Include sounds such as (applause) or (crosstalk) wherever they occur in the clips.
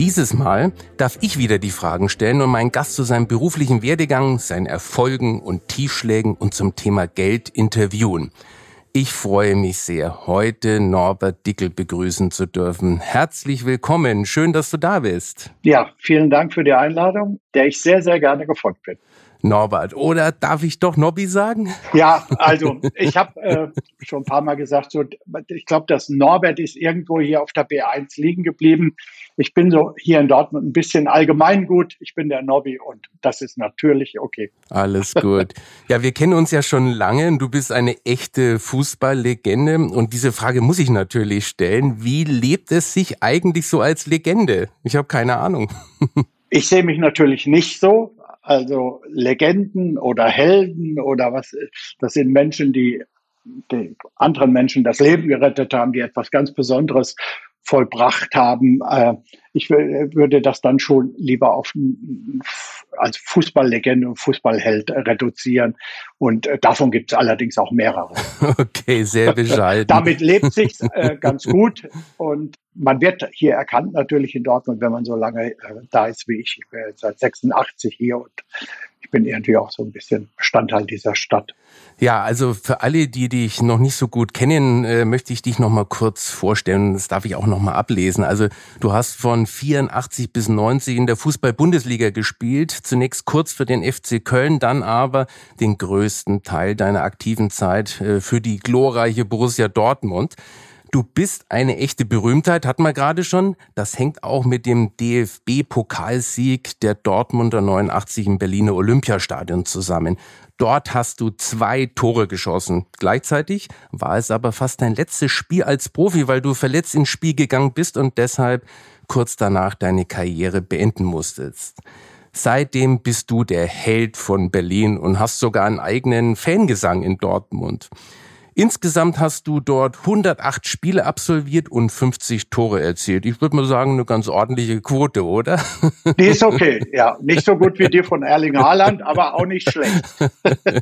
Dieses Mal darf ich wieder die Fragen stellen und meinen Gast zu seinem beruflichen Werdegang, seinen Erfolgen und Tiefschlägen und zum Thema Geld interviewen. Ich freue mich sehr, heute Norbert Dickel begrüßen zu dürfen. Herzlich willkommen. Schön, dass du da bist. Ja, vielen Dank für die Einladung, der ich sehr, sehr gerne gefolgt bin. Norbert. Oder darf ich doch Nobby sagen? Ja, also ich habe äh, schon ein paar Mal gesagt, so, ich glaube, das Norbert ist irgendwo hier auf der B1 liegen geblieben. Ich bin so hier in Dortmund ein bisschen allgemeingut. Ich bin der Nobby und das ist natürlich okay. Alles gut. (laughs) Ja, wir kennen uns ja schon lange. Du bist eine echte Fußballlegende und diese Frage muss ich natürlich stellen. Wie lebt es sich eigentlich so als Legende? Ich habe keine Ahnung. (laughs) Ich sehe mich natürlich nicht so, also Legenden oder Helden oder was, das sind Menschen, die, die anderen Menschen das Leben gerettet haben, die etwas ganz Besonderes vollbracht haben. Äh, ich würde das dann schon lieber auf als Fußballlegende und Fußballheld reduzieren. Und äh, davon gibt es allerdings auch mehrere. (laughs) Okay, sehr (laughs) bescheiden. Damit lebt sich äh, ganz gut und man wird hier erkannt natürlich in Dortmund, wenn man so lange da ist wie ich. Ich bin seit 86 hier und ich bin irgendwie auch so ein bisschen Bestandteil dieser Stadt. Ja, also für alle, die dich noch nicht so gut kennen, äh, möchte ich dich noch mal kurz vorstellen. Das darf ich auch noch mal ablesen. Also du hast von 84 bis 90 in der Fußball-Bundesliga gespielt. Zunächst kurz für den FC Köln, dann aber den größten Teil deiner aktiven Zeit äh, für die glorreiche Borussia Dortmund. Du bist eine echte Berühmtheit, hatten wir gerade schon. Das hängt auch mit dem DFB-Pokalsieg der Dortmunder 89 im Berliner Olympiastadion zusammen. Dort hast du zwei Tore geschossen. Gleichzeitig war es aber fast dein letztes Spiel als Profi, weil du verletzt ins Spiel gegangen bist und deshalb kurz danach deine Karriere beenden musstest. Seitdem bist du der Held von Berlin und hast sogar einen eigenen Fangesang in Dortmund. Insgesamt hast du dort 108 Spiele absolviert und 50 Tore erzielt. Ich würde mal sagen, eine ganz ordentliche Quote, oder? (laughs) Die ist okay, ja. Nicht so gut wie die von Erling Haaland, aber auch nicht schlecht.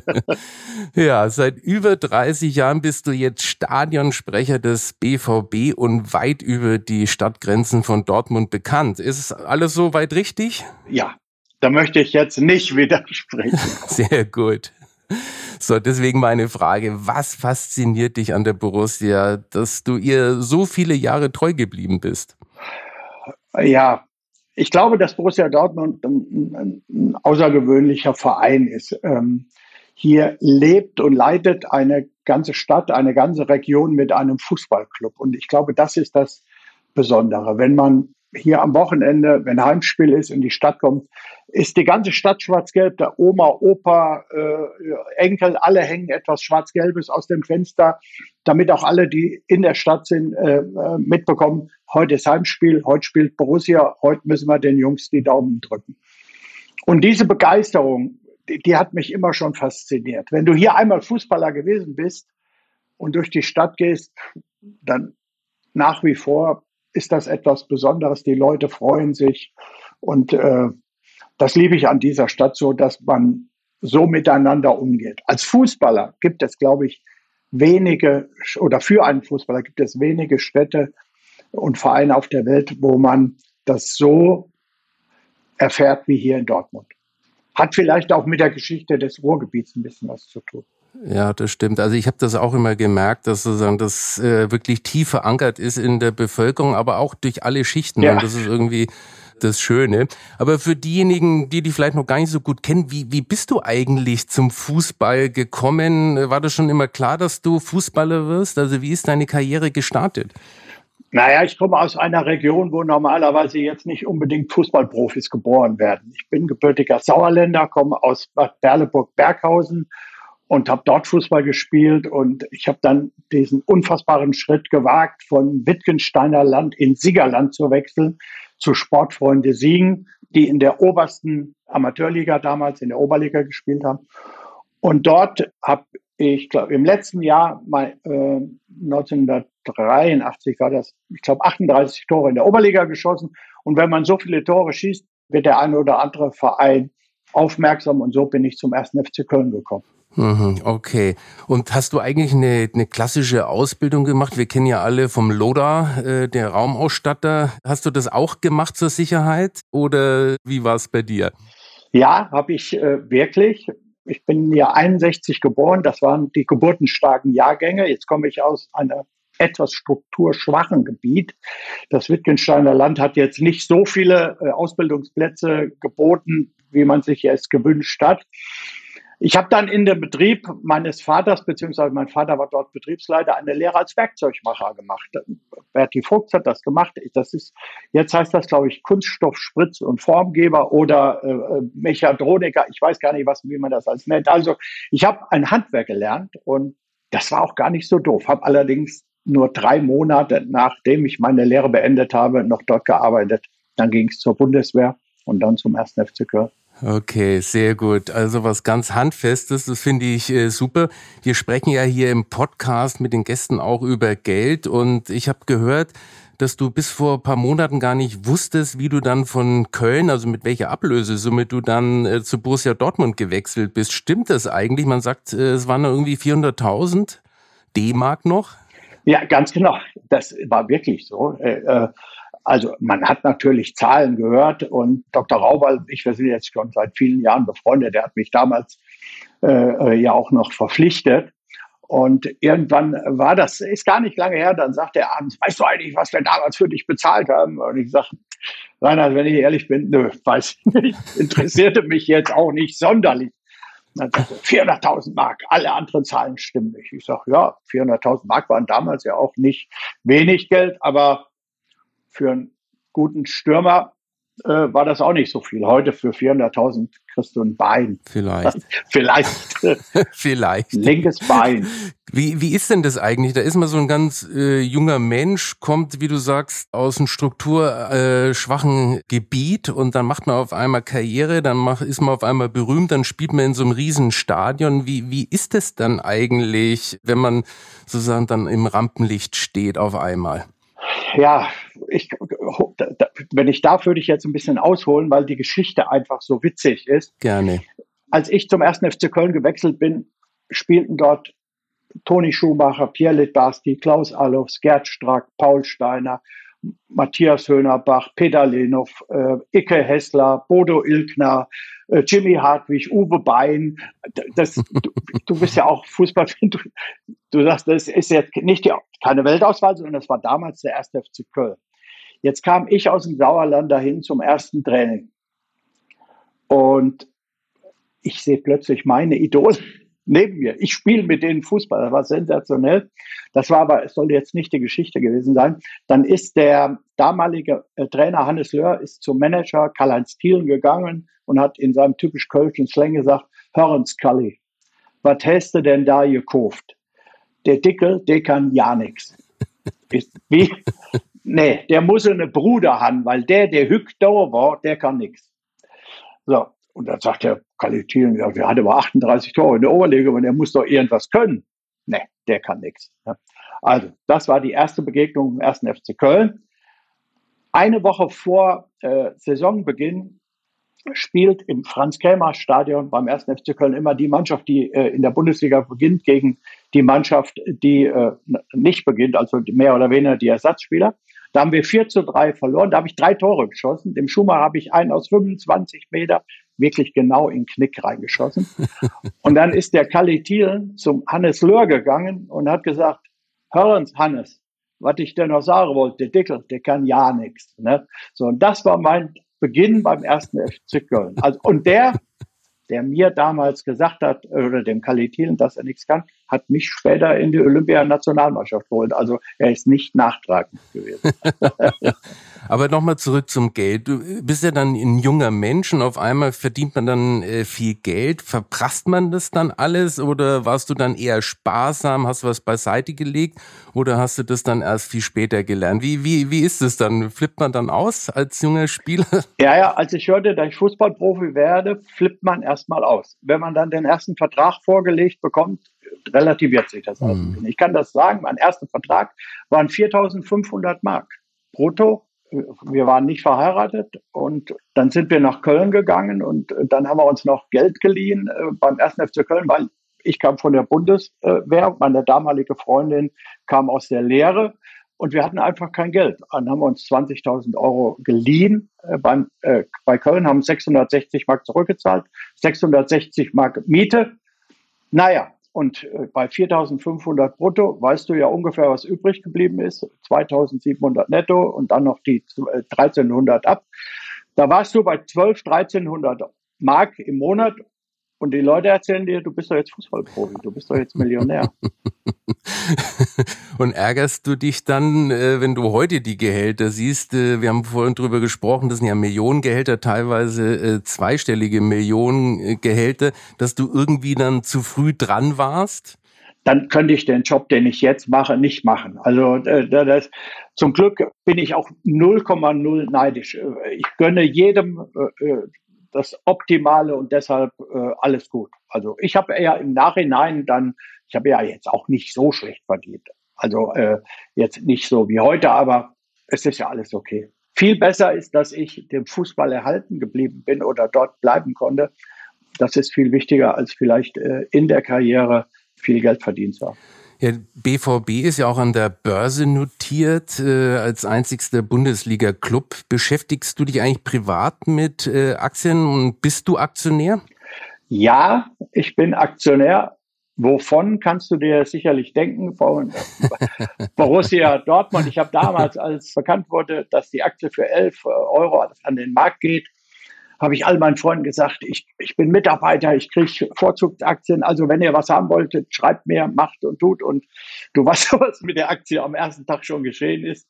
(laughs) ja, seit über 30 Jahren bist du jetzt Stadionsprecher des BVB und weit über die Stadtgrenzen von Dortmund bekannt. Ist alles so weit richtig? Ja, da möchte ich jetzt nicht widersprechen. (laughs) Sehr gut. (laughs) So, deswegen meine Frage, was fasziniert dich an der Borussia, dass du ihr so viele Jahre treu geblieben bist? Ja, ich glaube, dass Borussia Dortmund ein, ein außergewöhnlicher Verein ist. Ähm, hier lebt und leidet eine ganze Stadt, eine ganze Region mit einem Fußballclub. Und ich glaube, das ist das Besondere. Wenn man hier am Wochenende, wenn Heimspiel ist, in die Stadt kommt, ist die ganze Stadt schwarz-gelb. Der Oma, Opa, äh, Enkel, alle hängen etwas Schwarz-Gelbes aus dem Fenster, damit auch alle, die in der Stadt sind, äh, mitbekommen, heute ist Heimspiel, heute spielt Borussia, heute müssen wir den Jungs die Daumen drücken. Und diese Begeisterung, die, die hat mich immer schon fasziniert. Wenn du hier einmal Fußballer gewesen bist und durch die Stadt gehst, dann nach wie vor ist das etwas Besonderes. Die Leute freuen sich und äh, das liebe ich an dieser Stadt so, dass man so miteinander umgeht. Als Fußballer gibt es, glaube ich, wenige oder für einen Fußballer gibt es wenige Städte und Vereine auf der Welt, wo man das so erfährt wie hier in Dortmund. Hat vielleicht auch mit der Geschichte des Ruhrgebiets ein bisschen was zu tun. Ja, das stimmt. Also ich habe das auch immer gemerkt, dass sozusagen das äh, wirklich tief verankert ist in der Bevölkerung, aber auch durch alle Schichten. Ja. Und das ist irgendwie das Schöne. Aber für diejenigen, die die vielleicht noch gar nicht so gut kennen, wie, wie bist du eigentlich zum Fußball gekommen? War das schon immer klar, dass du Fußballer wirst? Also wie ist deine Karriere gestartet? Naja, ich komme aus einer Region, wo normalerweise jetzt nicht unbedingt Fußballprofis geboren werden. Ich bin gebürtiger Sauerländer, komme aus Bad Berleburg-Berghausen und habe dort Fußball gespielt und ich habe dann diesen unfassbaren Schritt gewagt, von Wittgensteiner Land in Siegerland zu wechseln. zu Sportfreunde Siegen, die in der obersten Amateurliga damals, in der Oberliga gespielt haben. Und dort habe ich glaube, im letzten Jahr, mal, äh, 1983 war das, ich glaube, 38 Tore in der Oberliga geschossen. Und wenn man so viele Tore schießt, wird der eine oder andere Verein aufmerksam und so bin ich zum ersten FC Köln gekommen. Mhm, okay. Und hast du eigentlich eine, eine klassische Ausbildung gemacht? Wir kennen ja alle vom LODA, äh, der Raumausstatter. Hast du das auch gemacht zur Sicherheit oder wie war es bei dir? Ja, habe ich äh, wirklich. Ich bin ja 61 geboren. Das waren die geburtenstarken Jahrgänge. Jetzt komme ich aus einer etwas strukturschwachen Gebiet. Das Wittgensteiner Land hat jetzt nicht so viele äh, Ausbildungsplätze geboten, wie man sich es gewünscht hat. Ich habe dann in dem Betrieb meines Vaters, beziehungsweise mein Vater war dort Betriebsleiter, eine Lehre als Werkzeugmacher gemacht. Bertie Fuchs hat das gemacht. Das ist, jetzt heißt das, glaube ich, Kunststoff, Spritz und Formgeber oder äh, äh, Mechatroniker. Ich weiß gar nicht, was, wie man das als nennt. Also ich habe ein Handwerk gelernt und das war auch gar nicht so doof. Habe allerdings nur drei Monate, nachdem ich meine Lehre beendet habe, noch dort gearbeitet. Dann ging es zur Bundeswehr und dann zum 1. FC Köln. Okay, sehr gut. Also was ganz Handfestes, das finde ich äh, super. Wir sprechen ja hier im Podcast mit den Gästen auch über Geld und ich habe gehört, dass du bis vor ein paar Monaten gar nicht wusstest, wie du dann von Köln, also mit welcher Ablösesumme du dann äh, zu Borussia Dortmund gewechselt bist. Stimmt das eigentlich? Man sagt, äh, es waren irgendwie 400.000 D-Mark noch? Ja, ganz genau. Das war wirklich so. Äh, äh also man hat natürlich Zahlen gehört und Dr. Raubal, ich, wir sind jetzt schon seit vielen Jahren befreundet, der hat mich damals äh, ja auch noch verpflichtet. Und irgendwann war das, ist gar nicht lange her, dann sagt er abends, weißt du eigentlich, was wir damals für dich bezahlt haben? Und ich sage, Reinhard, wenn ich ehrlich bin, nö, weiß ich nicht, interessierte mich jetzt auch nicht sonderlich. Dann sagt er, 400.000 Mark, alle anderen Zahlen stimmen nicht. Ich sage, ja, 400.000 Mark waren damals ja auch nicht wenig Geld, aber für einen guten Stürmer äh, war das auch nicht so viel. Heute für 400.000 kriegst du ein Bein. Vielleicht. (laughs) Vielleicht. (laughs) Vielleicht. Linkes Bein. Wie, wie ist denn das eigentlich? Da ist man so ein ganz äh, junger Mensch, kommt, wie du sagst, aus einem strukturschwachen äh, Gebiet und dann macht man auf einmal Karriere, dann macht, ist man auf einmal berühmt, dann spielt man in so einem riesen Stadion. Wie, wie ist es dann eigentlich, wenn man sozusagen dann im Rampenlicht steht auf einmal? ja, ich, wenn ich darf, würde ich jetzt ein bisschen ausholen, weil die Geschichte einfach so witzig ist. Gerne. Als ich zum ersten FC Köln gewechselt bin, spielten dort Toni Schumacher, Pierre Litbarski, Klaus Allofs, Gerd Strack, Paul Steiner, Matthias Höhnerbach, Peter Lenov, äh, Icke Hessler, Bodo Ilkner, äh, Jimmy Hartwig, Uwe Bein. Das, du, du bist ja auch Fußballfan. (laughs) Du, du sagst, das ist jetzt nicht die, keine Weltauswahl, sondern das war damals der erste FC Köln. Jetzt kam ich aus dem Sauerland dahin zum ersten Training. Und ich sehe plötzlich meine Idole (laughs) neben mir. Ich spiele mit denen Fußball. Das war sensationell. Das war aber, es soll jetzt nicht die Geschichte gewesen sein. Dann ist der damalige äh, Trainer Hannes Löhr ist zum Manager Karl-Heinz Thielen gegangen und hat in seinem typisch kölschen Slang gesagt, hören's Kalli, was hast du denn da gekauft? Der Dickel, der kann ja nichts. (laughs) Wie? Nee, der muss eine Bruder haben, weil der, der hück da war, der kann nichts. So, und dann sagt der Kalitin, ja, der hat aber 38 Tore in der Oberliga und der muss doch irgendwas können. Nee, der kann nichts. Also, das war die erste Begegnung im ersten FC Köln. Eine Woche vor äh, Saisonbeginn spielt im Franz-Krämer-Stadion beim ersten FC Köln immer die Mannschaft, die äh, in der Bundesliga beginnt, gegen die Mannschaft, die äh, nicht beginnt, also mehr oder weniger die Ersatzspieler. Da haben wir 4 zu 3 verloren. Da habe ich drei Tore geschossen. Dem Schumacher habe ich einen aus 25 Meter wirklich genau in den Knick reingeschossen. (laughs) und dann ist der Kalli Thielen zum Hannes Löhr gegangen und hat gesagt, hören Sie, Hannes, was ich denn noch sagen wollte, der Dickel, der kann ja nichts. Ne? So, und das war mein Beginn beim ersten FC Köln. Also, und der, der mir damals gesagt hat, oder dem Kalli Thielen, dass er nichts kann, hat mich später in die Olympianationalmannschaft geholt. Also er ist nicht nachtragend gewesen. (laughs) Aber nochmal zurück zum Geld. Du bist ja dann ein junger Mensch und auf einmal verdient man dann äh, viel Geld. Verprasst man das dann alles oder warst du dann eher sparsam, hast was beiseite gelegt oder hast du das dann erst viel später gelernt? Wie, wie, wie ist es dann? Flippt man dann aus als junger Spieler? (laughs) Ja, ja, als ich hörte, dass ich Fußballprofi werde, flippt man erstmal aus. Wenn man dann den ersten Vertrag vorgelegt bekommt, relativiert sich das. Mhm. Ich kann das sagen, mein erster Vertrag waren 4500 Mark brutto wir waren nicht verheiratet und dann sind wir nach Köln gegangen und dann haben wir uns noch Geld geliehen äh, beim 1. FC Köln, weil ich kam von der Bundeswehr, meine damalige Freundin kam aus der Lehre und wir hatten einfach kein Geld. Dann haben wir uns 20.000 Euro geliehen äh, beim, äh, bei Köln, haben 660 Mark zurückgezahlt, 660 Mark Miete. Naja, und äh, bei 4.500 brutto weißt du ja ungefähr, was übrig geblieben ist. 2.700 netto und dann noch die 1.300 ab. Da warst du bei 12, 1.300 Mark im Monat und die Leute erzählen dir, du bist doch jetzt Fußballprofi, du bist doch jetzt Millionär. (laughs) und ärgerst du dich dann, äh, wenn du heute die Gehälter siehst? Äh, wir haben vorhin drüber gesprochen, das sind ja Millionengehälter, teilweise äh, zweistellige Millionengehälter, dass du irgendwie dann zu früh dran warst? Dann könnte ich den Job, den ich jetzt mache, nicht machen. Also das, zum Glück bin ich auch 0,0 neidisch. Ich gönne jedem das Optimale und deshalb äh, alles gut. Also ich habe eher im Nachhinein dann, ich habe ja jetzt auch nicht so schlecht verdient. Also äh, jetzt nicht so wie heute, aber es ist ja alles okay. Viel besser ist, dass ich dem Fußball erhalten geblieben bin oder dort bleiben konnte. Das ist viel wichtiger, als vielleicht äh, in der Karriere viel Geld verdient zu haben. Ja, BVB ist ja auch an der Börse notiert äh, als einzigster Bundesliga-Club. Beschäftigst du dich eigentlich privat mit äh, Aktien und bist du Aktionär? Ja, ich bin Aktionär. Wovon kannst du dir sicherlich denken? (laughs) Borussia Dortmund. Ich habe damals, als bekannt wurde, dass die Aktie für 11 Euro an den Markt geht, habe ich all meinen Freunden gesagt, ich, ich bin Mitarbeiter, ich kriege Vorzugsaktien. Also wenn ihr was haben wolltet, schreibt mir, macht und tut. Und du (laughs) weißt, was mit der Aktie am ersten Tag schon geschehen ist.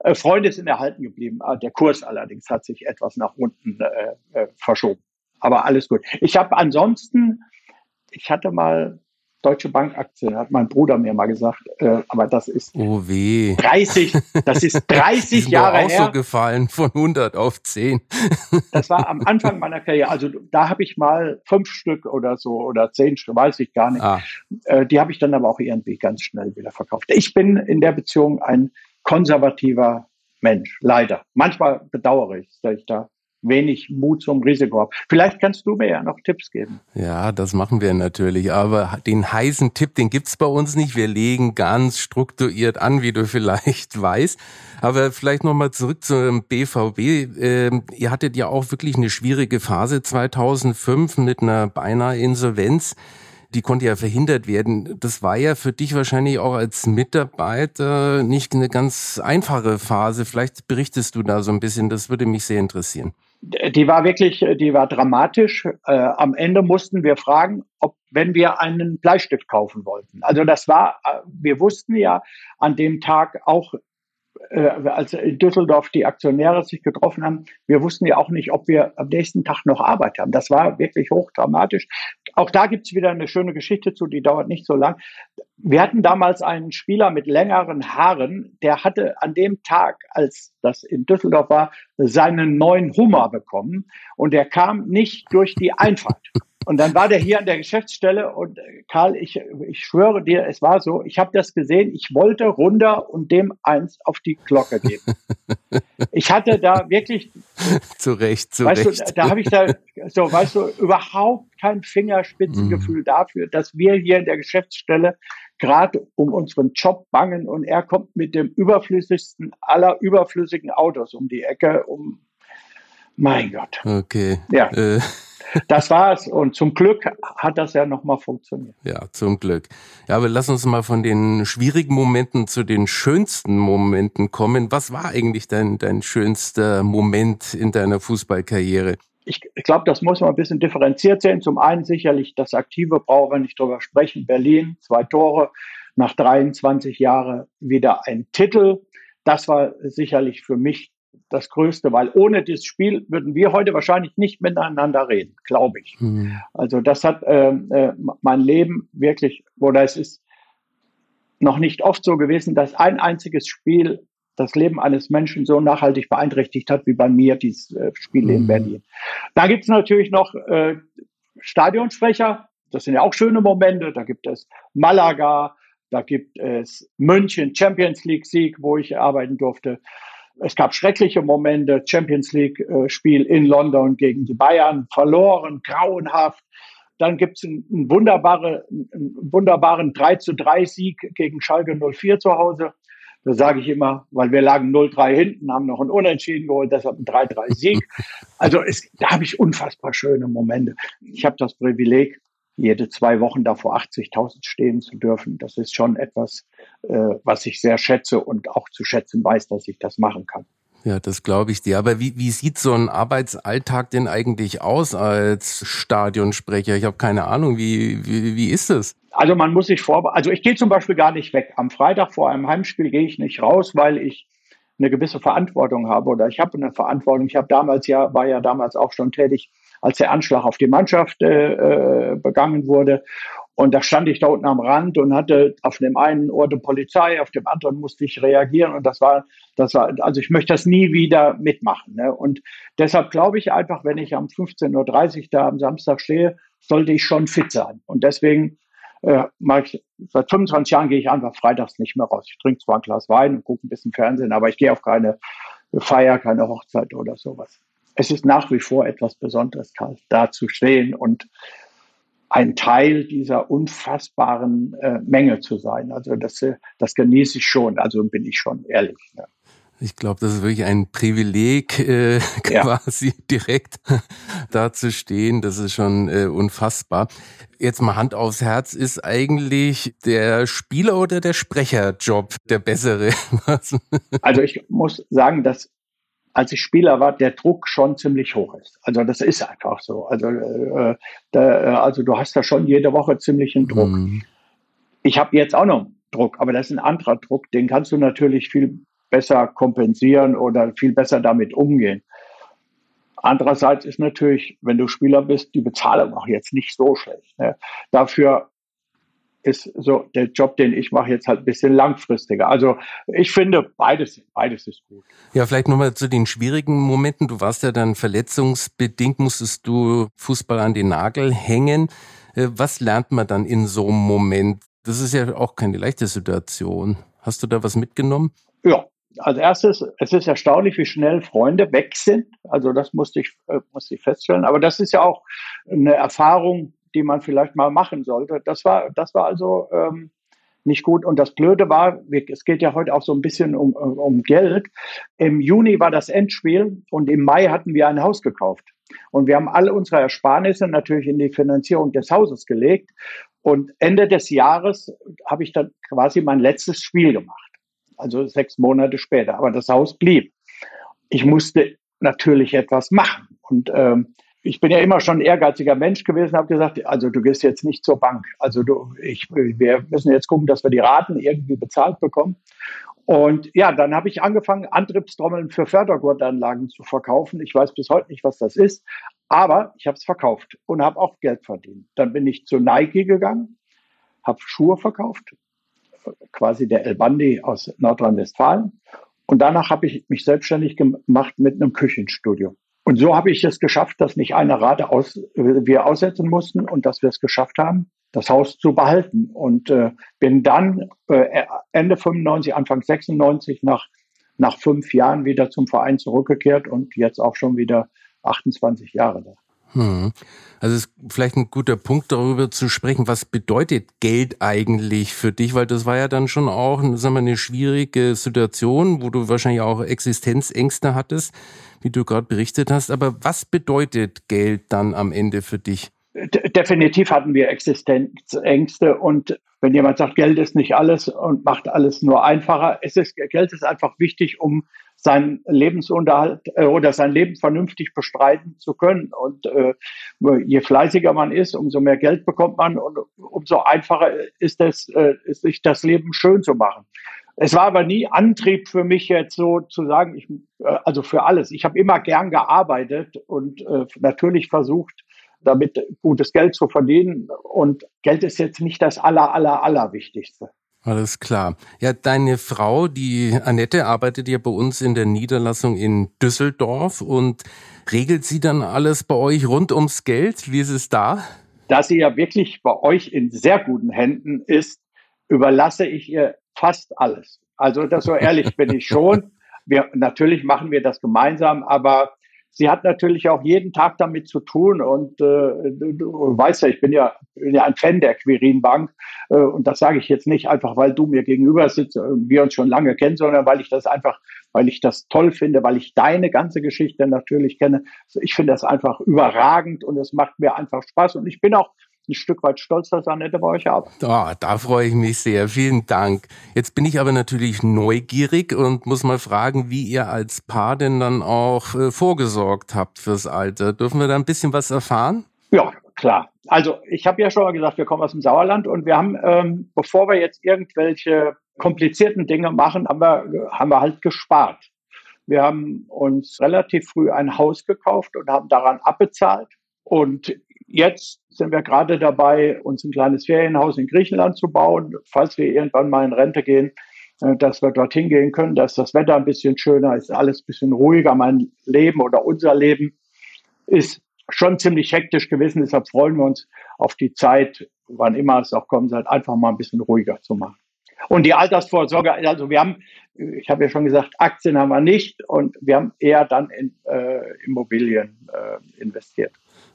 Äh, Freunde sind erhalten geblieben. Ah, der Kurs allerdings hat sich etwas nach unten äh, äh, verschoben. Aber alles gut. Ich habe ansonsten, ich hatte mal Deutsche Bank Aktien, hat mein Bruder mir mal gesagt. Äh, aber das ist oh weh. 30, das ist (laughs) 30 Jahre auch her. so gefallen von 100 auf 10. das war am (laughs) Anfang meiner Karriere. Also da habe ich mal fünf Stück oder so oder zehn Stück, weiß ich gar nicht. Ah. Äh, die habe ich dann aber auch irgendwie ganz schnell wieder verkauft. Ich bin in der Beziehung ein konservativer Mensch, leider. Manchmal bedauere ich, dass ich da wenig Mut zum Risiko habe. Vielleicht kannst du mir ja noch Tipps geben. Ja, das machen wir natürlich. Aber den heißen Tipp, den gibt's bei uns nicht. Wir legen ganz strukturiert an, wie du (laughs) vielleicht weißt. Aber vielleicht nochmal zurück zum BVB. Ähm, ihr hattet ja auch wirklich eine schwierige Phase 2005 mit einer beinahe Insolvenz die konnte ja verhindert werden. Das war ja für dich wahrscheinlich auch als Mitarbeiter nicht eine ganz einfache Phase. Vielleicht berichtest du da so ein bisschen, das würde mich sehr interessieren die war wirklich, die war dramatisch. Äh, am Ende mussten wir fragen, ob, wenn wir einen Bleistift kaufen wollten. Also das war, äh, wir wussten ja an dem Tag auch, äh, als in Düsseldorf die Aktionäre sich getroffen haben, wir wussten ja auch nicht, ob wir am nächsten Tag noch Arbeit haben. Das war wirklich hochdramatisch. Auch da gibt's wieder eine schöne Geschichte zu, die dauert nicht so lang. Wir hatten damals einen Spieler mit längeren Haaren, der hatte an dem Tag, als das in Düsseldorf war, seinen neuen Hummer bekommen und der kam nicht durch die Einfahrt. Und dann war der hier an der Geschäftsstelle und äh, Karl, ich, ich schwöre dir, es war so, ich habe das gesehen, ich wollte runter und dem eins auf die Glocke geben. (laughs) Ich hatte da wirklich zu Recht, zu weißt Recht. Du, da habe ich da so, weißt du, überhaupt kein Fingerspitzengefühl mm. dafür, dass wir hier in der Geschäftsstelle gerade um unseren Job bangen und er kommt mit dem überflüssigsten aller überflüssigen Autos um die Ecke, um mein Gott. Okay. Ja. Äh. Das war's. Und zum Glück hat das ja nochmal funktioniert. Ja, zum Glück. Ja, aber lass uns mal von den schwierigen Momenten zu den schönsten Momenten kommen. Was war eigentlich dein, dein schönster Moment in deiner Fußballkarriere? ich, glaube, das muss man ein bisschen differenziert sehen. Zum einen sicherlich das Aktive brauchen wir nicht drüber sprechen. Berlin, zwei Tore, nach 23 Jahren wieder ein Titel. Das war sicherlich für mich das Größte, weil ohne dieses Spiel würden wir heute wahrscheinlich nicht miteinander reden, glaube ich. Mhm. Also das hat äh, äh, mein Leben wirklich, oder es ist noch nicht oft so gewesen, dass ein einziges Spiel das Leben eines Menschen so nachhaltig beeinträchtigt hat, wie bei mir dieses äh, Spiel mhm. in Berlin. Da gibt es natürlich noch äh, Stadionsprecher, das sind ja auch schöne Momente, da gibt es Malaga, da gibt es München Champions League Sieg, wo ich arbeiten durfte. Es gab schreckliche Momente, Champions League äh, Spiel in London gegen die Bayern, verloren, grauenhaft. Dann gibt es einen, einen, wunderbare, einen wunderbaren 3 zu 3 Sieg gegen Schalke 04 zu Hause. Das sage ich immer, weil wir lagen 0-3 hinten, haben noch einen Unentschieden geholt, deshalb ein 3-3 Sieg. (laughs) Also es, da habe ich unfassbar schöne Momente. Ich habe das Privileg, jede zwei Wochen da vor 80.000 stehen zu dürfen, das ist schon etwas, äh, was ich sehr schätze und auch zu schätzen weiß, dass ich das machen kann. Ja, das glaube ich dir. Aber wie, wie sieht so ein Arbeitsalltag denn eigentlich aus als Stadionsprecher? Ich habe keine Ahnung. Wie, wie, wie ist es? Also man muss sich vorbereiten. Also ich gehe zum Beispiel gar nicht weg. Am Freitag vor einem Heimspiel gehe ich nicht raus, weil ich eine gewisse Verantwortung habe oder ich habe eine Verantwortung. Ich habe damals ja, war ja damals auch schon tätig als der Anschlag auf die Mannschaft äh, äh, begangen wurde. Und da stand ich da unten am Rand und hatte auf dem einen Ohr die Polizei, auf dem anderen musste ich reagieren. Und das war, das war, also ich möchte das nie wieder mitmachen. Ne? Und deshalb glaube ich einfach, wenn ich am 15.30 Uhr da am Samstag stehe, sollte ich schon fit sein. Und deswegen äh, ich, seit 25 Jahren gehe ich einfach freitags nicht mehr raus. Ich trinke zwar ein Glas Wein und gucke ein bisschen Fernsehen, aber ich gehe auf keine Feier, keine Hochzeit oder sowas es ist nach wie vor etwas Besonderes, Karl, da zu stehen und ein Teil dieser unfassbaren äh, Menge zu sein. Also das, äh, das genieße ich schon, also bin ich schon ehrlich. Ja. Ich glaube, das ist wirklich ein Privileg, äh, (laughs) quasi ja. direkt (laughs) da zu stehen. Das ist schon äh, unfassbar. Jetzt mal Hand aufs Herz, ist eigentlich der Spieler oder der Sprecherjob der bessere? (laughs) also ich muss sagen, dass als ich Spieler war, der Druck schon ziemlich hoch ist. Also das ist einfach so. Also, äh, da, äh, also du hast da schon jede Woche ziemlichen Druck. Mhm. Ich habe jetzt auch noch Druck, aber das ist ein anderer Druck, den kannst du natürlich viel besser kompensieren oder viel besser damit umgehen. Andererseits ist natürlich, wenn du Spieler bist, die Bezahlung auch jetzt nicht so schlecht. Ne? Dafür ist so der Job, den ich mache, jetzt halt ein bisschen langfristiger. Also ich finde, beides, beides ist gut. Ja, vielleicht nochmal zu den schwierigen Momenten. Du warst ja dann verletzungsbedingt, musstest du Fußball an den Nagel hängen. Äh, was lernt man dann in so einem Moment? Das ist ja auch keine leichte Situation. Hast du da was mitgenommen? Ja, als erstes, es ist erstaunlich, wie schnell Freunde weg sind. Also das musste ich, äh, musste ich feststellen. Aber das ist ja auch eine Erfahrung, die man vielleicht mal machen sollte. Das war, das war also ähm, nicht gut. Und das Blöde war, es geht ja heute auch so ein bisschen um, um Geld. Im Juni war das Endspiel und im Mai hatten wir ein Haus gekauft. Und wir haben alle unsere Ersparnisse natürlich in die Finanzierung des Hauses gelegt. Und Ende des Jahres habe ich dann quasi mein letztes Spiel gemacht. Also sechs Monate später. Aber das Haus blieb. Ich musste natürlich etwas machen. Und ähm, ich bin ja immer schon ein ehrgeiziger Mensch gewesen, habe gesagt, also du gehst jetzt nicht zur Bank. Also du, ich, wir müssen jetzt gucken, dass wir die Raten irgendwie bezahlt bekommen. Und ja, dann habe ich angefangen, Antriebstrommeln für Fördergurtanlagen zu verkaufen. Ich weiß bis heute nicht, was das ist, aber ich habe es verkauft und habe auch Geld verdient. Dann bin ich zu Nike gegangen, habe Schuhe verkauft, quasi der El Bandi aus Nordrhein-Westfalen. Und danach habe ich mich selbstständig gemacht mit einem Küchenstudio. Und so habe ich es geschafft, dass nicht eine Rate aus, wir aussetzen mussten und dass wir es geschafft haben, das Haus zu behalten. Und äh, bin dann äh, Ende 95, Anfang 96 nach, nach fünf Jahren wieder zum Verein zurückgekehrt und jetzt auch schon wieder 28 Jahre da. Hm. Also ist vielleicht ein guter Punkt, darüber zu sprechen, was bedeutet Geld eigentlich für dich, weil das war ja dann schon auch sagen wir, eine schwierige Situation, wo du wahrscheinlich auch Existenzängste hattest, wie du gerade berichtet hast. Aber was bedeutet Geld dann am Ende für dich? Definitiv hatten wir Existenzängste und wenn jemand sagt, Geld ist nicht alles und macht alles nur einfacher, es ist, Geld ist einfach wichtig, um seinen Lebensunterhalt äh, oder sein Leben vernünftig bestreiten zu können. Und äh, je fleißiger man ist, umso mehr Geld bekommt man und umso einfacher ist es, äh, sich das Leben schön zu machen. Es war aber nie Antrieb für mich jetzt so zu sagen, ich, äh, also für alles. Ich habe immer gern gearbeitet und äh, natürlich versucht, damit gutes Geld zu verdienen. Und Geld ist jetzt nicht das aller, aller, aller Wichtigste. Alles klar. Ja, deine Frau, die Annette, arbeitet ja bei uns in der Niederlassung in Düsseldorf und regelt sie dann alles bei euch rund ums Geld? Wie ist es da? Da sie ja wirklich bei euch in sehr guten Händen ist, überlasse ich ihr fast alles. Also das so ehrlich bin ich schon. (laughs) Wir, natürlich machen wir das gemeinsam, aber sie hat natürlich auch jeden Tag damit zu tun und äh, du weißt ja, ich bin ja, bin ja ein Fan der Quirin Bank äh, und das sage ich jetzt nicht einfach, weil du mir gegenüber sitzt und wir uns schon lange kennen, sondern weil ich das einfach, weil ich das toll finde, weil ich deine ganze Geschichte natürlich kenne. Ich finde das einfach überragend und es macht mir einfach Spaß und ich bin auch ein Stück weit stolz, dass Annette bei euch arbeitet. Oh, da freue ich mich sehr. Vielen Dank. Jetzt bin ich aber natürlich neugierig und muss mal fragen, wie ihr als Paar denn dann auch äh, vorgesorgt habt fürs Alter. Dürfen wir da ein bisschen was erfahren? Ja, klar. Also ich habe ja schon mal gesagt, wir kommen aus dem Sauerland und wir haben, ähm, bevor wir jetzt irgendwelche komplizierten Dinge machen, haben wir, haben wir halt gespart. Wir haben uns relativ früh ein Haus gekauft und haben daran abbezahlt. Und Jetzt sind wir gerade dabei, uns ein kleines Ferienhaus in Griechenland zu bauen, falls wir irgendwann mal in Rente gehen, äh, dass wir dorthin gehen können, dass das Wetter ein bisschen schöner ist, alles ein bisschen ruhiger. Mein Leben oder unser Leben ist schon ziemlich hektisch gewesen. Deshalb freuen wir uns auf die Zeit, wann immer es auch kommen soll, einfach mal ein bisschen ruhiger zu machen. Und die Altersvorsorge, also wir haben, ich habe ja schon gesagt, Aktien haben wir nicht und wir haben eher dann in äh, Immobilien äh, investiert.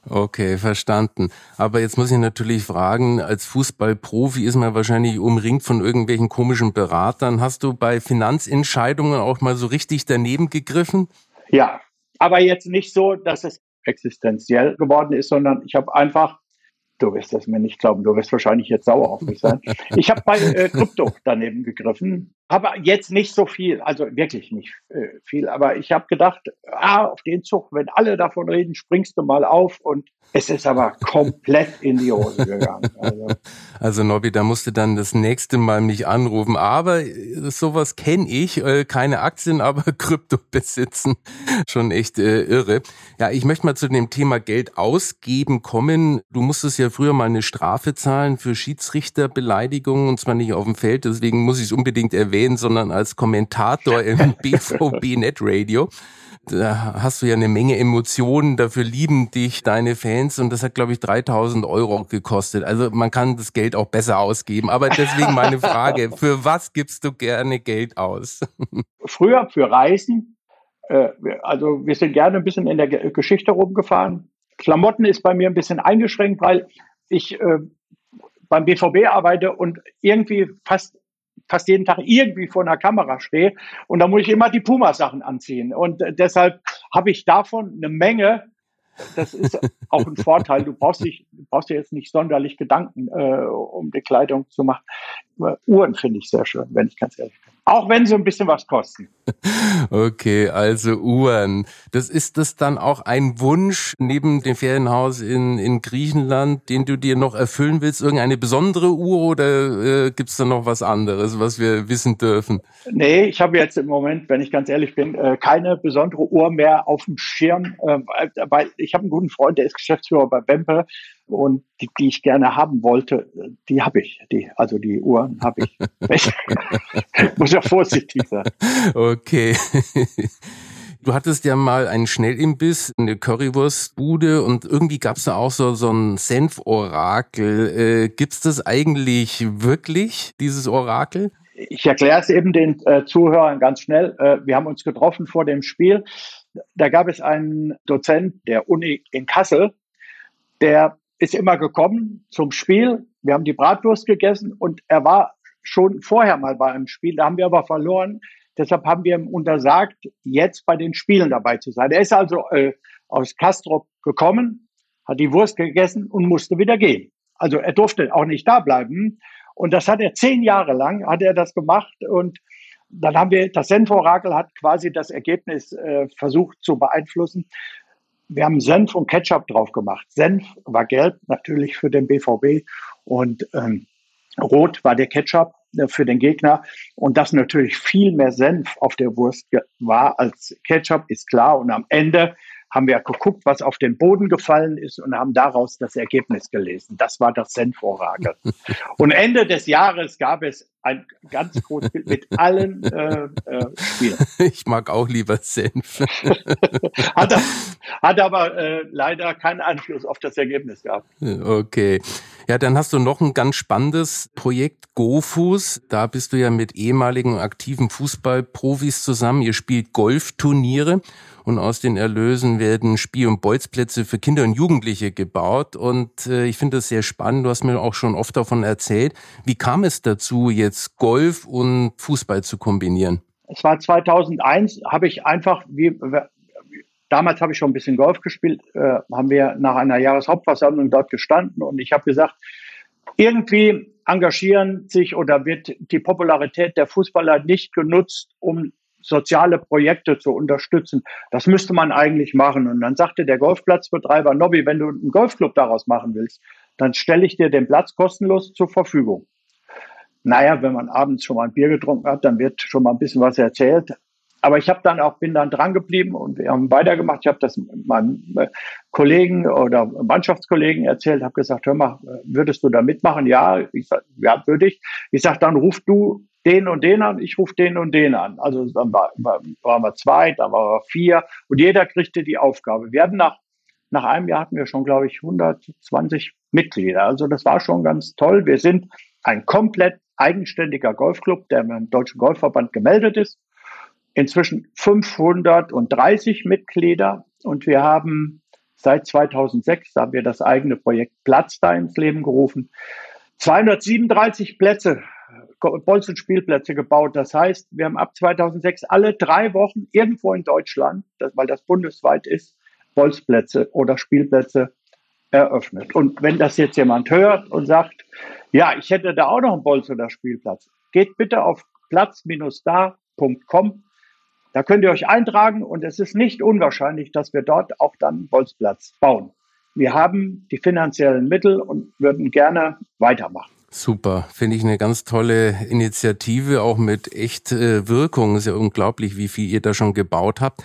Okay, verstanden. Aber jetzt muss ich natürlich fragen, als Fußballprofi ist man wahrscheinlich umringt von irgendwelchen komischen Beratern. Hast du bei Finanzentscheidungen auch mal so richtig daneben gegriffen? Ja, aber jetzt nicht so, dass es existenziell geworden ist, sondern ich habe einfach Du wirst das mir nicht glauben, du wirst wahrscheinlich jetzt sauer auf mich sein. Ich habe bei äh, Krypto daneben gegriffen, habe jetzt nicht so viel, also wirklich nicht äh, viel, aber ich habe gedacht, ah, auf den Zug, wenn alle davon reden, springst du mal auf und es ist aber komplett in die Hose gegangen. (laughs) Also, also Nobby, da musste dann das nächste Mal mich anrufen. Aber sowas kenne ich. Äh, keine Aktien, (laughs) aber Krypto besitzen. Schon echt äh, irre. Ja, ich möchte mal zu dem Thema Geld ausgeben kommen. Du musstest ja früher mal eine Strafe zahlen für Schiedsrichterbeleidigungen und zwar nicht auf dem Feld. Deswegen muss ich es unbedingt erwähnen, sondern als Kommentator im (laughs) BVB Net Radio da hast du ja eine Menge Emotionen, dafür lieben dich deine Fans und das hat, glaube ich, 3000 Euro gekostet. Also man kann das Geld auch besser ausgeben. Aber deswegen meine Frage, (laughs) für was gibst du gerne Geld aus? (laughs) Früher für Reisen. Äh, also wir sind gerne ein bisschen in der Geschichte rumgefahren. Klamotten ist bei mir ein bisschen eingeschränkt, weil ich äh, beim BVB arbeite und irgendwie fast fast jeden Tag irgendwie vor einer Kamera stehe und da muss ich immer die Puma-Sachen anziehen. Und äh, deshalb habe ich davon eine Menge. Das ist (laughs) auch ein Vorteil. Du brauchst dich, du brauchst dir jetzt nicht sonderlich Gedanken, äh, um die Kleidung zu machen. Uhren finde ich sehr schön, wenn ich ganz ehrlich bin. Auch wenn sie ein bisschen was kosten. (laughs) Okay, also Uhren. Das ist das dann auch ein Wunsch neben dem Ferienhaus in, in Griechenland, den du dir noch erfüllen willst? Irgendeine besondere Uhr oder äh, gibt es da noch was anderes, was wir wissen dürfen? Nee, ich habe jetzt im Moment, wenn ich ganz ehrlich bin, äh, keine besondere Uhr mehr auf dem Schirm, äh, weil ich habe einen guten Freund, der ist Geschäftsführer bei Bempe und die, die ich gerne haben wollte, die habe ich. Die, also die Uhren habe ich. (laughs) Muss ja vorsichtig sein. Okay. Du hattest ja mal einen Schnellimbiss, eine Currywurstbude und irgendwie gab es da auch so, so ein Senf-Orakel. Äh, Gibt es das eigentlich wirklich, dieses Orakel? Ich erkläre es eben den äh, Zuhörern ganz schnell. Äh, wir haben uns getroffen vor dem Spiel. Da gab es einen Dozent der Uni in Kassel, der ist immer gekommen zum Spiel. Wir haben die Bratwurst gegessen und er war schon vorher mal bei einem Spiel. Da haben wir aber verloren. Deshalb haben wir ihm untersagt, jetzt bei den Spielen dabei zu sein. Er ist also äh, aus Castrop gekommen, hat die Wurst gegessen und musste wieder gehen. Also er durfte auch nicht da bleiben. Und das hat er zehn Jahre lang, hat er das gemacht. Und dann haben wir, das Senforakel hat quasi das Ergebnis äh, versucht zu beeinflussen. Wir haben Senf und Ketchup drauf gemacht. Senf war gelb, natürlich für den BVB. Und ähm, rot war der Ketchup äh, für den Gegner. Und dass natürlich viel mehr Senf auf der Wurst war als Ketchup, ist klar. Und am Ende haben wir geguckt, was auf den Boden gefallen ist und haben daraus das Ergebnis gelesen. Das war das Senforakel. (laughs) und Ende des Jahres gab es ein ganz großes Bild mit allen äh, äh, Spielern. (laughs) Ich mag auch lieber Senf. (laughs) hat, hat aber äh, leider keinen Einfluss auf das Ergebnis gehabt. Okay. Ja, dann hast du noch ein ganz spannendes Projekt, GoFus. Da bist du ja mit ehemaligen aktiven Fußballprofis zusammen. Ihr spielt Golfturniere und aus den Erlösen werden Spiel- und Bolzplätze für Kinder und Jugendliche gebaut. Und äh, ich finde das sehr spannend. Du hast mir auch schon oft davon erzählt. Wie kam es dazu, jetzt Golf und Fußball zu kombinieren? Es war 2001, habe ich einfach, wie, damals habe ich schon ein bisschen Golf gespielt, äh, haben wir nach einer Jahreshauptversammlung dort gestanden und ich habe gesagt, irgendwie engagieren sich oder wird die Popularität der Fußballer nicht genutzt, um soziale Projekte zu unterstützen. Das müsste man eigentlich machen. Und dann sagte der Golfplatzbetreiber, Nobby, wenn du einen Golfclub daraus machen willst, dann stelle ich dir den Platz kostenlos zur Verfügung. Naja, wenn man abends schon mal ein Bier getrunken hat, dann wird schon mal ein bisschen was erzählt. Aber ich habe dann auch, bin dann dran geblieben und wir haben weitergemacht. Ich habe das meinem äh, Kollegen oder Mannschaftskollegen erzählt, habe gesagt, hör mal, würdest du da mitmachen? Ja, ich sag, ja, würde ich. Ich sage, dann ruf du den und den an, ich rufe den und den an. Also dann war, war, waren wir zwei, dann waren wir vier und jeder kriegte die Aufgabe. Wir hatten nach, nach einem Jahr hatten wir schon, glaube ich, 120 Mitglieder. Also das war schon ganz toll. Wir sind ein komplett eigenständiger Golfclub, der beim Deutschen Golfverband gemeldet ist. Inzwischen 530 Mitglieder und wir haben seit 2006 haben wir das eigene Projekt Platz da ins Leben gerufen. 237 Plätze Bolzenspielplätze gebaut. Das heißt, wir haben ab 2006 alle drei Wochen irgendwo in Deutschland, weil das bundesweit ist, Bolzplätze oder Spielplätze eröffnet. Und wenn das jetzt jemand hört und sagt, ja, ich hätte da auch noch einen Bolz oder Spielplatz, geht bitte auf platz-da.com. Da könnt ihr euch eintragen und es ist nicht unwahrscheinlich, dass wir dort auch dann einen Bolzplatz bauen. Wir haben die finanziellen Mittel und würden gerne weitermachen. Super, finde ich eine ganz tolle Initiative, auch mit echt äh, Wirkung. Ist ja unglaublich, wie viel ihr da schon gebaut habt.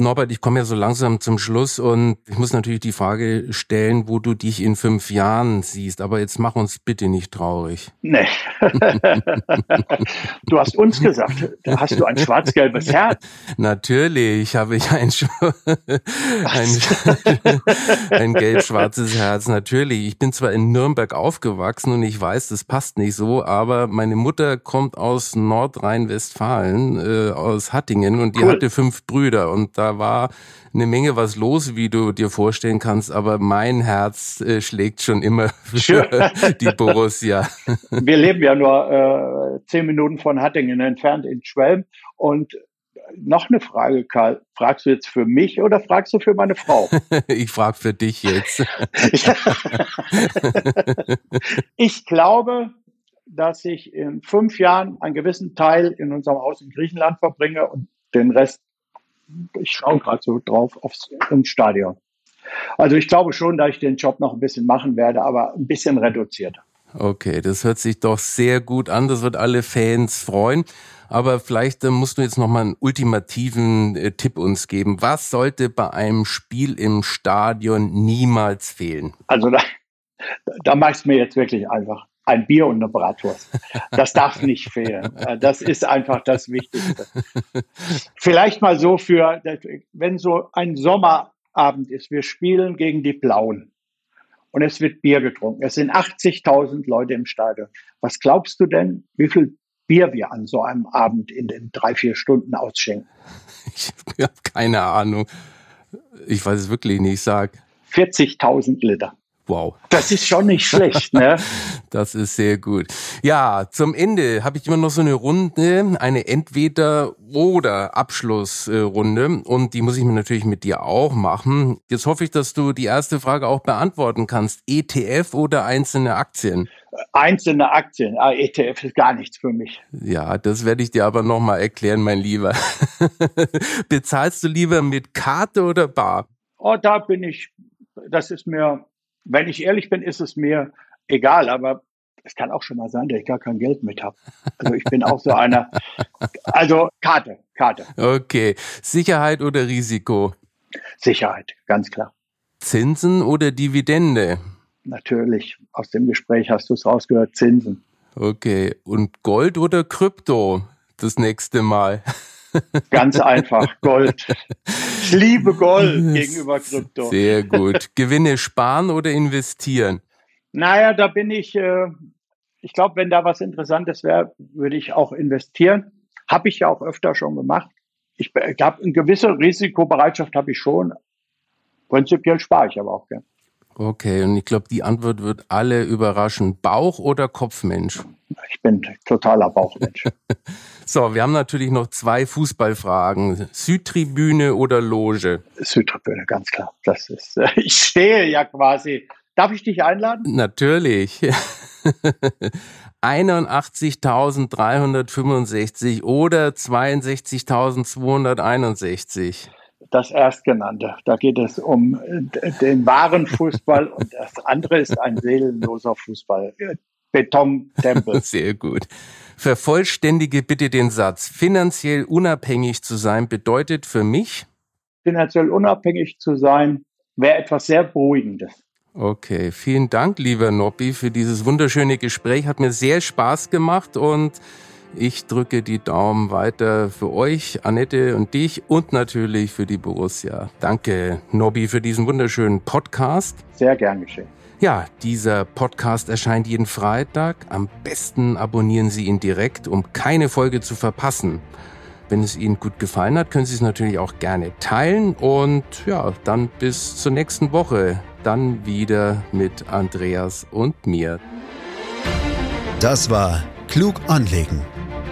Norbert, ich komme ja so langsam zum Schluss und ich muss natürlich die Frage stellen, wo du dich in fünf Jahren siehst. Aber jetzt mach uns bitte nicht traurig. Nee. du hast uns gesagt, hast du ein schwarz-gelbes Herz? Natürlich habe ich ein, ein, (laughs) ein gelb-schwarzes Herz. Natürlich. Ich bin zwar in Nürnberg aufgewachsen und ich weiß, das passt nicht so, aber meine Mutter kommt aus Nordrhein-Westfalen, äh, aus Hattingen und die cool. hatte fünf Brüder und da war eine Menge was los, wie du dir vorstellen kannst, aber mein Herz äh, schlägt schon immer für (laughs) die Borussia. (laughs) Wir leben ja nur äh, zehn Minuten von Hattingen entfernt in Schwelm und noch eine Frage, Karl. Fragst du jetzt für mich oder fragst du für meine Frau? (laughs) ich frage für dich jetzt. ich glaube, dass ich in fünf Jahren einen gewissen Teil in unserem Haus in Griechenland verbringe und den Rest ich schaue gerade so drauf aufs ins Stadion. Also ich glaube schon, dass ich den Job noch ein bisschen machen werde, aber ein bisschen reduziert. Okay, das hört sich doch sehr gut an. Das wird alle Fans freuen. Aber vielleicht äh, musst du jetzt noch mal einen ultimativen äh, Tipp uns geben. Was sollte bei einem Spiel im Stadion niemals fehlen? Also da, da machst du mir jetzt wirklich einfach ein Bier und eine Bratwurst. Das darf nicht fehlen. Äh, das ist einfach das Wichtigste. Vielleicht mal so für, wenn so ein Sommerabend ist, wir spielen gegen die Blauen und es wird Bier getrunken. Es sind 80.000 Leute im Stadion. Was glaubst du denn, wie viel Bier wir an so einem Abend in den drei, vier Stunden ausschenken? Ich habe keine Ahnung. Ich weiß es wirklich nicht. Sag. 40.000 Liter. Wow. Das ist schon nicht schlecht, ne? (laughs) Das ist sehr gut. Ja, zum Ende habe ich immer noch so eine Runde, eine Entweder- oder Abschlussrunde und die muss ich mir natürlich mit dir auch machen. Jetzt hoffe ich, dass du die erste Frage auch beantworten kannst. ETF oder einzelne Aktien? Einzelne Aktien. Ah, ETF ist gar nichts für mich. Ja, das werde ich dir aber nochmal erklären, mein Lieber. (laughs) Bezahlst du lieber mit Karte oder Bar? Oh, da bin ich, das ist mir wenn ich ehrlich bin, ist es mir egal, aber es kann auch schon mal sein, dass ich gar kein Geld mit habe. Also ich bin auch so einer. Also Karte, Karte. Okay. Sicherheit oder Risiko? Sicherheit, ganz klar. Zinsen oder Dividende? Natürlich. Aus dem Gespräch hast du es rausgehört, Zinsen. Okay. Und Gold oder Krypto das nächste Mal? Ganz einfach, Gold. Ich liebe Gold (laughs) gegenüber Krypto. Sehr (laughs) gut. Gewinne sparen oder investieren? Naja, da bin ich, äh, ich glaube, wenn da was Interessantes wäre, würde ich auch investieren. Habe ich ja auch öfter schon gemacht. Ich habe eine gewisse Risikobereitschaft habe ich schon. Prinzipiell spare ich aber auch gern. Okay, und ich glaube, die Antwort wird alle überraschen. Bauch- oder Kopfmensch? Ich bin totaler Bauchmensch. (laughs) so, wir haben natürlich noch zwei Fußballfragen. Südtribüne oder Loge? Südtribüne, ganz klar. Das ist, äh, (laughs) ich stehe ja quasi. Darf ich dich einladen? Natürlich. (laughs) 81.365 oder 62.261 das Erstgenannte. Da geht es um äh, den wahren Fußball (laughs) und das andere ist ein seelenloser Fußball. Betontempel. (laughs) Sehr gut. Vervollständige bitte den Satz. Finanziell unabhängig zu sein bedeutet für mich? Finanziell unabhängig zu sein wäre etwas sehr Beruhigendes. Okay, vielen Dank, lieber Nobby, für dieses wunderschöne Gespräch. Hat mir sehr Spaß gemacht und ich drücke die Daumen weiter für euch, Annette und dich und natürlich für die Borussia. Danke, Nobby, für diesen wunderschönen Podcast. Sehr gern geschehen. Ja, dieser Podcast erscheint jeden Freitag. Am besten abonnieren Sie ihn direkt, um keine Folge zu verpassen. Wenn es Ihnen gut gefallen hat, können Sie es natürlich auch gerne teilen. Und ja, dann bis zur nächsten Woche. Dann wieder mit Andreas und mir. Das war Klug anlegen